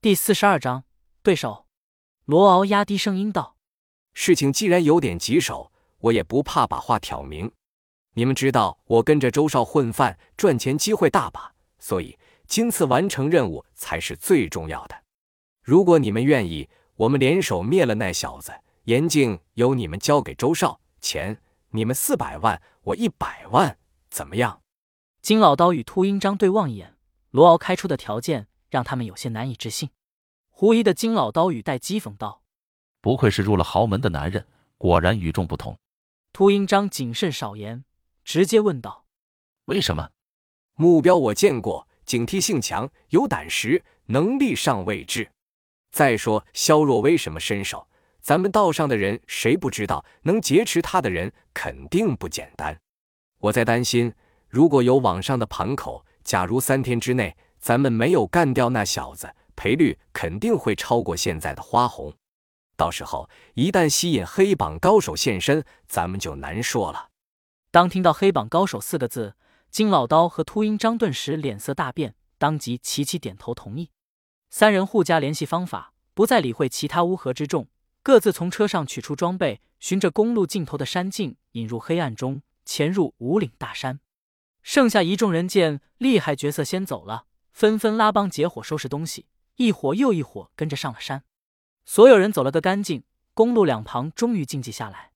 第四十二章对手。罗敖压低声音道：“事情既然有点棘手，我也不怕把话挑明。你们知道，我跟着周少混饭，赚钱机会大把，所以今次完成任务才是最重要的。如果你们愿意，我们联手灭了那小子。严禁由你们交给周少，钱你们四百万，我一百万，怎么样？”金老刀与秃鹰张对望一眼，罗敖开出的条件让他们有些难以置信。狐疑的金老刀语带讥讽道：“不愧是入了豪门的男人，果然与众不同。”秃鹰张谨慎少言，直接问道：“为什么？目标我见过，警惕性强，有胆识，能力尚未至。再说肖若薇什么身手，咱们道上的人谁不知道？能劫持他的人肯定不简单。我在担心，如果有网上的盘口，假如三天之内咱们没有干掉那小子。”赔率肯定会超过现在的花红，到时候一旦吸引黑榜高手现身，咱们就难说了。当听到“黑榜高手”四个字，金老刀和秃鹰张顿时脸色大变，当即齐齐点头同意。三人互加联系方法，不再理会其他乌合之众，各自从车上取出装备，循着公路尽头的山径引入黑暗中，潜入五岭大山。剩下一众人见厉害角色先走了，纷纷拉帮结伙收拾东西。一伙又一伙跟着上了山，所有人走了个干净，公路两旁终于静寂下来。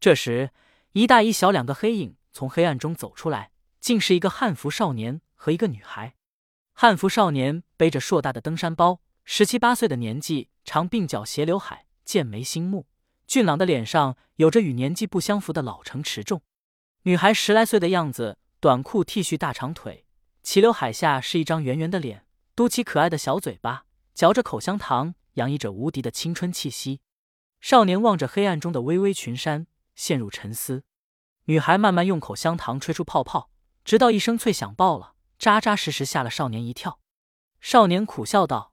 这时，一大一小两个黑影从黑暗中走出来，竟是一个汉服少年和一个女孩。汉服少年背着硕大的登山包，十七八岁的年纪，长鬓角斜刘海，剑眉星目，俊朗的脸上有着与年纪不相符的老成持重。女孩十来岁的样子，短裤 T 恤大长腿，齐刘海下是一张圆圆的脸。嘟起可爱的小嘴巴，嚼着口香糖，洋溢着无敌的青春气息。少年望着黑暗中的巍巍群山，陷入沉思。女孩慢慢用口香糖吹出泡泡，直到一声脆响爆了，扎扎实实吓了少年一跳。少年苦笑道：“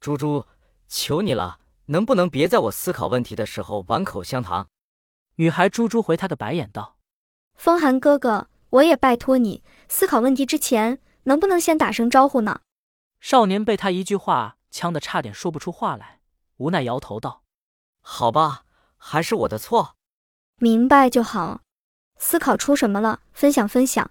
猪猪，求你了，能不能别在我思考问题的时候玩口香糖？”女孩猪猪回他的白眼道：“风寒哥哥，我也拜托你，思考问题之前，能不能先打声招呼呢？”少年被他一句话呛得差点说不出话来，无奈摇头道：“好吧，还是我的错。明白就好。思考出什么了？分享分享。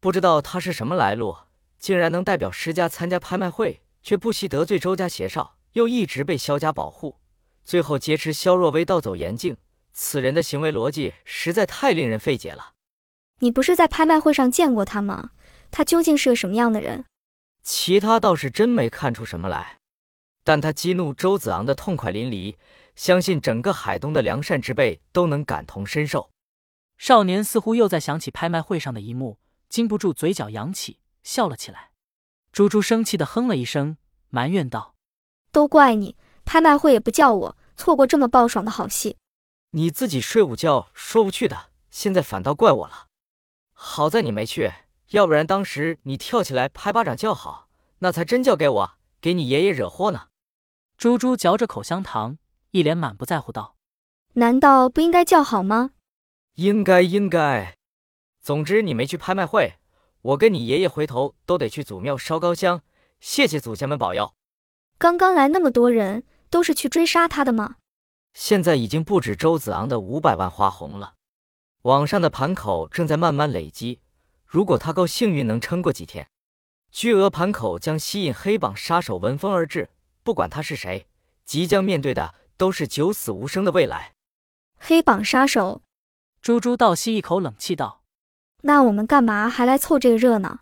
不知道他是什么来路，竟然能代表施家参加拍卖会，却不惜得罪周家邪少，又一直被萧家保护，最后劫持萧若薇盗走严静。此人的行为逻辑实在太令人费解了。你不是在拍卖会上见过他吗？他究竟是个什么样的人？”其他倒是真没看出什么来，但他激怒周子昂的痛快淋漓，相信整个海东的良善之辈都能感同身受。少年似乎又在想起拍卖会上的一幕，禁不住嘴角扬起，笑了起来。猪猪生气的哼了一声，埋怨道：“都怪你，拍卖会也不叫我，错过这么爆爽的好戏。你自己睡午觉说不去的，现在反倒怪我了。好在你没去。”要不然当时你跳起来拍巴掌叫好，那才真叫给我给你爷爷惹祸呢。猪猪嚼着口香糖，一脸满不在乎道：“难道不应该叫好吗？”“应该应该。总之你没去拍卖会，我跟你爷爷回头都得去祖庙烧高香，谢谢祖先们保佑。”“刚刚来那么多人，都是去追杀他的吗？”“现在已经不止周子昂的五百万花红了，网上的盘口正在慢慢累积。”如果他够幸运，能撑过几天，巨额盘口将吸引黑榜杀手闻风而至。不管他是谁，即将面对的都是九死无生的未来。黑榜杀手，猪猪倒吸一口冷气道：“那我们干嘛还来凑这个热闹？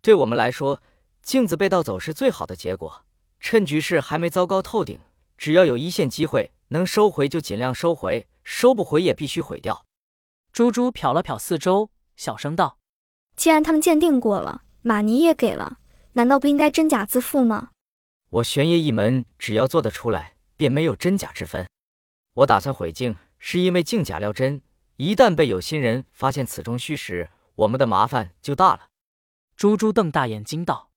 对我们来说，镜子被盗走是最好的结果。趁局势还没糟糕透顶，只要有一线机会能收回，就尽量收回；收不回也必须毁掉。”猪猪瞟了瞟四周，小声道。既然他们鉴定过了，马尼也给了，难道不应该真假自负吗？我玄烨一门只要做得出来，便没有真假之分。我打算毁镜，是因为镜假料真，一旦被有心人发现此中虚实，我们的麻烦就大了。猪猪瞪大眼睛道：“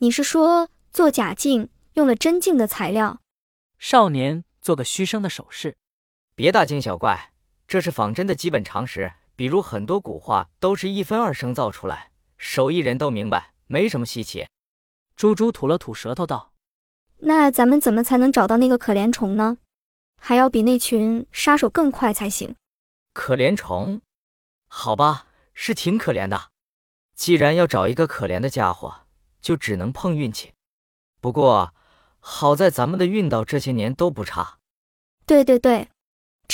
你是说做假镜用了真镜的材料？”少年做个虚声的手势：“别大惊小怪，这是仿真的基本常识。”比如很多古画都是一分二声造出来，手艺人都明白，没什么稀奇。猪猪吐了吐舌头道：“那咱们怎么才能找到那个可怜虫呢？还要比那群杀手更快才行。可怜虫，好吧，是挺可怜的。既然要找一个可怜的家伙，就只能碰运气。不过，好在咱们的运道这些年都不差。对对对，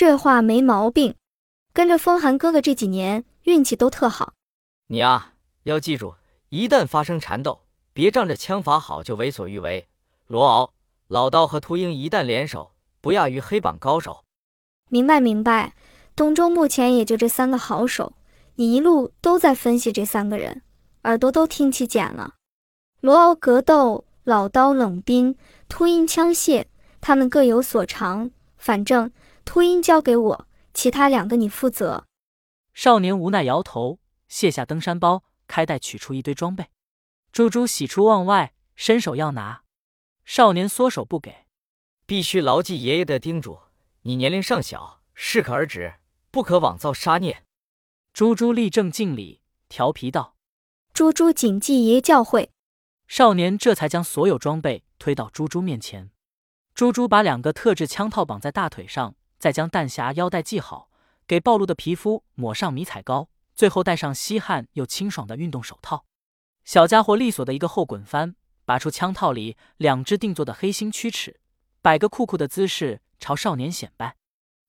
这话没毛病。跟着风寒哥哥这几年，运气都特好。你啊，要记住，一旦发生缠斗，别仗着枪法好就为所欲为。罗敖、老刀和秃鹰一旦联手，不亚于黑榜高手。明白明白。东周目前也就这三个好手，你一路都在分析这三个人，耳朵都听起茧了。罗敖格斗，老刀冷兵，秃鹰枪械，他们各有所长。反正秃鹰交给我，其他两个你负责。少年无奈摇头，卸下登山包，开袋取出一堆装备。猪猪喜出望外，伸手要拿，少年缩手不给。必须牢记爷爷的叮嘱，你年龄尚小，适可而止，不可枉造杀孽。猪猪立正敬礼，调皮道：“猪猪谨记爷爷教诲。”少年这才将所有装备推到猪猪面前。猪猪把两个特制枪套绑在大腿上，再将弹匣腰带系好，给暴露的皮肤抹上迷彩膏，最后戴上吸汗又清爽的运动手套。小家伙利索的一个后滚翻，拔出枪套里两只定做的黑心曲尺，摆个酷酷的姿势朝少年显摆。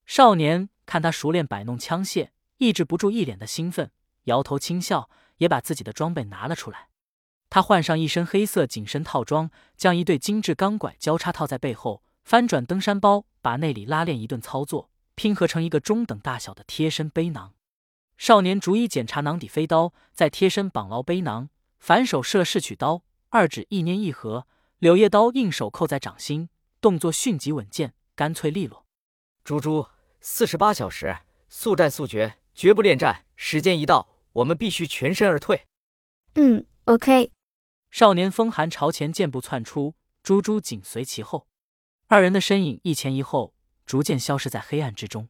少年看他熟练摆弄枪械，抑制不住一脸的兴奋，摇头轻笑，也把自己的装备拿了出来。他换上一身黑色紧身套装，将一对精致钢拐交叉套在背后，翻转登山包，把内里拉链一顿操作，拼合成一个中等大小的贴身背囊。少年逐一检查囊底飞刀，再贴身绑牢背囊，反手射试取刀，二指一捏一合，柳叶刀应手扣在掌心，动作迅疾稳健，干脆利落。猪猪，四十八小时，速战速决，绝不恋战。时间一到，我们必须全身而退。嗯，OK。少年风寒朝前箭步窜出，猪猪紧随其后，二人的身影一前一后，逐渐消失在黑暗之中。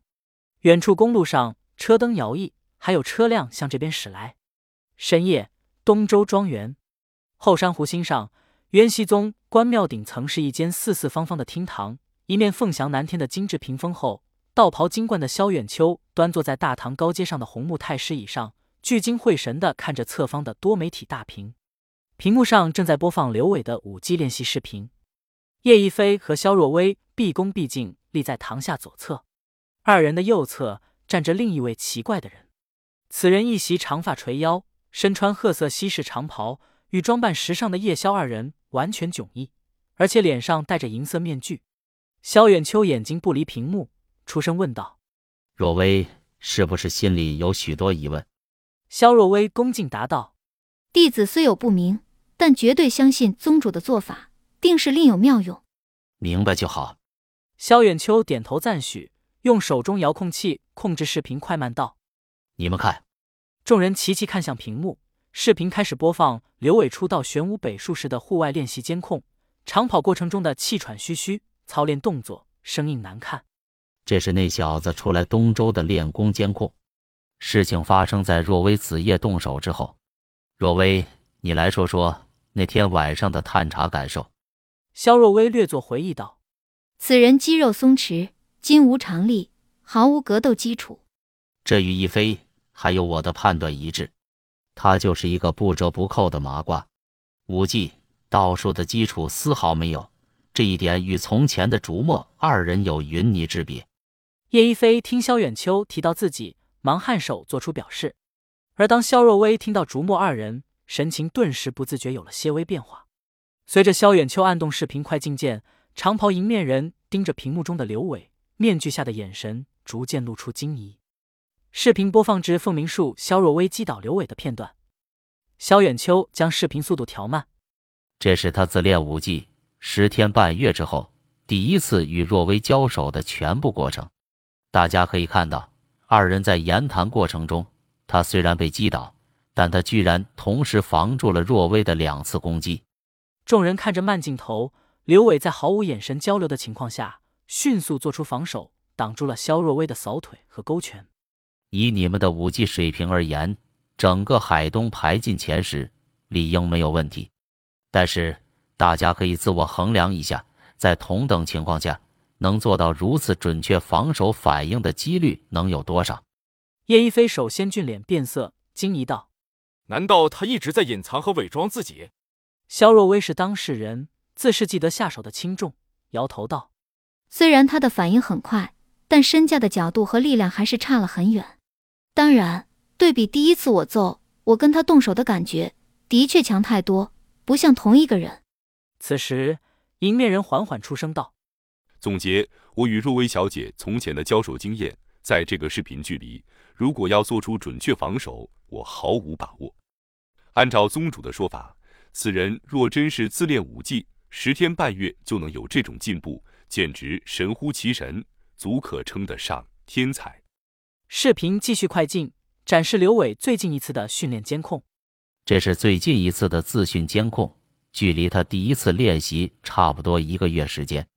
远处公路上车灯摇曳，还有车辆向这边驶来。深夜，东周庄园后山湖心上，渊熙宗关庙顶层是一间四四方方的厅堂，一面凤翔南天的精致屏风后，道袍金冠的萧远秋端坐在大堂高阶上的红木太师椅上，聚精会神地看着侧方的多媒体大屏。屏幕上正在播放刘伟的舞技练习视频，叶一飞和萧若薇毕恭毕敬立在堂下左侧，二人的右侧站着另一位奇怪的人。此人一袭长发垂腰，身穿褐色西式长袍，与装扮时尚的叶萧二人完全迥异，而且脸上戴着银色面具。萧远秋眼睛不离屏幕，出声问道：“若薇是不是心里有许多疑问？”萧若薇恭敬答道：“弟子虽有不明。”但绝对相信宗主的做法，定是另有妙用。明白就好。萧远秋点头赞许，用手中遥控器控制视频快慢道：“你们看。”众人齐齐看向屏幕，视频开始播放刘伟出道玄武北术时的户外练习监控，长跑过程中的气喘吁吁，操练动作生硬难看。这是那小子出来东周的练功监控。事情发生在若薇子夜动手之后。若薇，你来说说。那天晚上的探查感受，肖若薇略作回忆道：“此人肌肉松弛，筋无常力，毫无格斗基础。这与一飞还有我的判断一致，他就是一个不折不扣的麻瓜，武技、道术的基础丝毫没有。这一点与从前的竹墨二人有云泥之别。”叶一飞听萧远秋提到自己，忙颔首做出表示。而当萧若薇听到竹墨二人，神情顿时不自觉有了些微变化。随着萧远秋按动视频快进键，长袍迎面人盯着屏幕中的刘伟，面具下的眼神逐渐露出惊疑。视频播放至凤鸣树萧若薇击倒刘伟的片段，萧远秋将视频速度调慢。这是他自练武技十天半月之后第一次与若薇交手的全部过程。大家可以看到，二人在言谈过程中，他虽然被击倒。但他居然同时防住了若薇的两次攻击。众人看着慢镜头，刘伟在毫无眼神交流的情况下，迅速做出防守，挡住了肖若薇的扫腿和勾拳。以你们的武技水平而言，整个海东排进前十，理应没有问题。但是大家可以自我衡量一下，在同等情况下，能做到如此准确防守反应的几率能有多少？叶一飞首先俊脸变色，惊疑道：“难道他一直在隐藏和伪装自己？”肖若薇是当事人，自是记得下手的轻重，摇头道：“虽然他的反应很快，但身价的角度和力量还是差了很远。当然，对比第一次我揍，我跟他动手的感觉的确强太多，不像同一个人。”此时，迎面人缓缓出声道。总结我与若薇小姐从前的交手经验，在这个视频距离，如果要做出准确防守，我毫无把握。按照宗主的说法，此人若真是自练武技，十天半月就能有这种进步，简直神乎其神，足可称得上天才。视频继续快进，展示刘伟最近一次的训练监控。这是最近一次的自训监控，距离他第一次练习差不多一个月时间。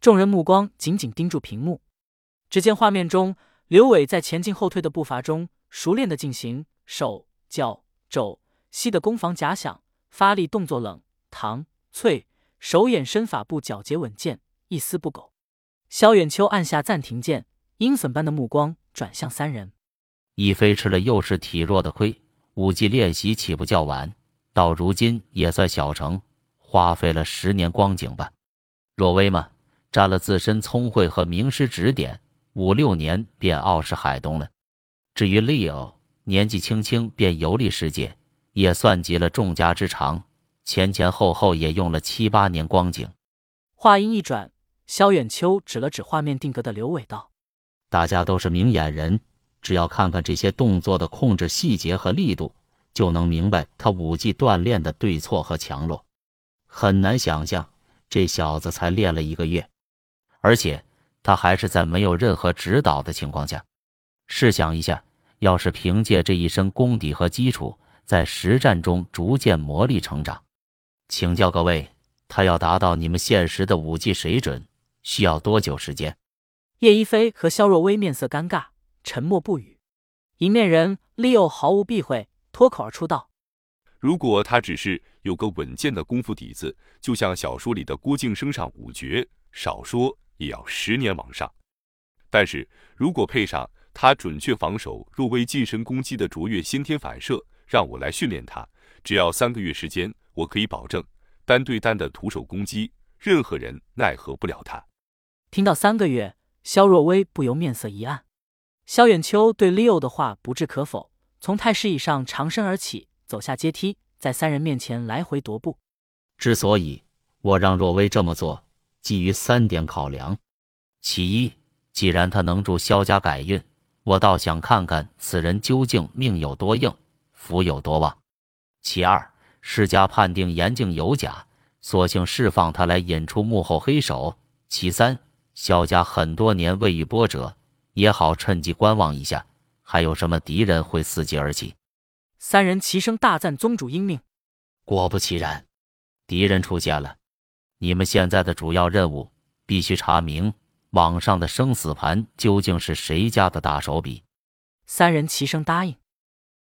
众人目光紧紧盯住屏幕，只见画面中，刘伟在前进后退的步伐中，熟练的进行手脚肘膝的攻防假想，发力动作冷唐脆，手眼身法步皎洁稳健，一丝不苟。萧远秋按下暂停键，鹰粉般的目光转向三人。一飞吃了又是体弱的亏，武技练习起步较晚，到如今也算小成，花费了十年光景吧。若薇嘛。占了自身聪慧和名师指点，五六年便傲视海东了。至于 Leo，年纪轻轻便游历世界，也算极了众家之长，前前后后也用了七八年光景。话音一转，萧远秋指了指画面定格的刘伟道：“大家都是明眼人，只要看看这些动作的控制细节和力度，就能明白他武技锻炼的对错和强弱。很难想象，这小子才练了一个月。”而且他还是在没有任何指导的情况下。试想一下，要是凭借这一身功底和基础，在实战中逐渐磨砺成长，请教各位，他要达到你们现实的武技水准，需要多久时间？叶一飞和肖若薇面色尴尬，沉默不语。迎面人 Leo 毫无避讳，脱口而出道：“如果他只是有个稳健的功夫底子，就像小说里的郭靖升上五绝，少说。”也要十年往上，但是如果配上他准确防守、若微近身攻击的卓越先天反射，让我来训练他，只要三个月时间，我可以保证单对单的徒手攻击，任何人奈何不了他。听到三个月，肖若薇不由面色一暗。萧远秋对 Leo 的话不置可否，从太师椅上长身而起，走下阶梯，在三人面前来回踱步。之所以我让若薇这么做。基于三点考量：其一，既然他能助萧家改运，我倒想看看此人究竟命有多硬，福有多旺；其二，世家判定严静有假，索性释放他来引出幕后黑手；其三，萧家很多年未遇波折，也好趁机观望一下，还有什么敌人会伺机而起。三人齐声大赞宗主英明。果不其然，敌人出现了。你们现在的主要任务必须查明网上的生死盘究竟是谁家的大手笔。三人齐声答应。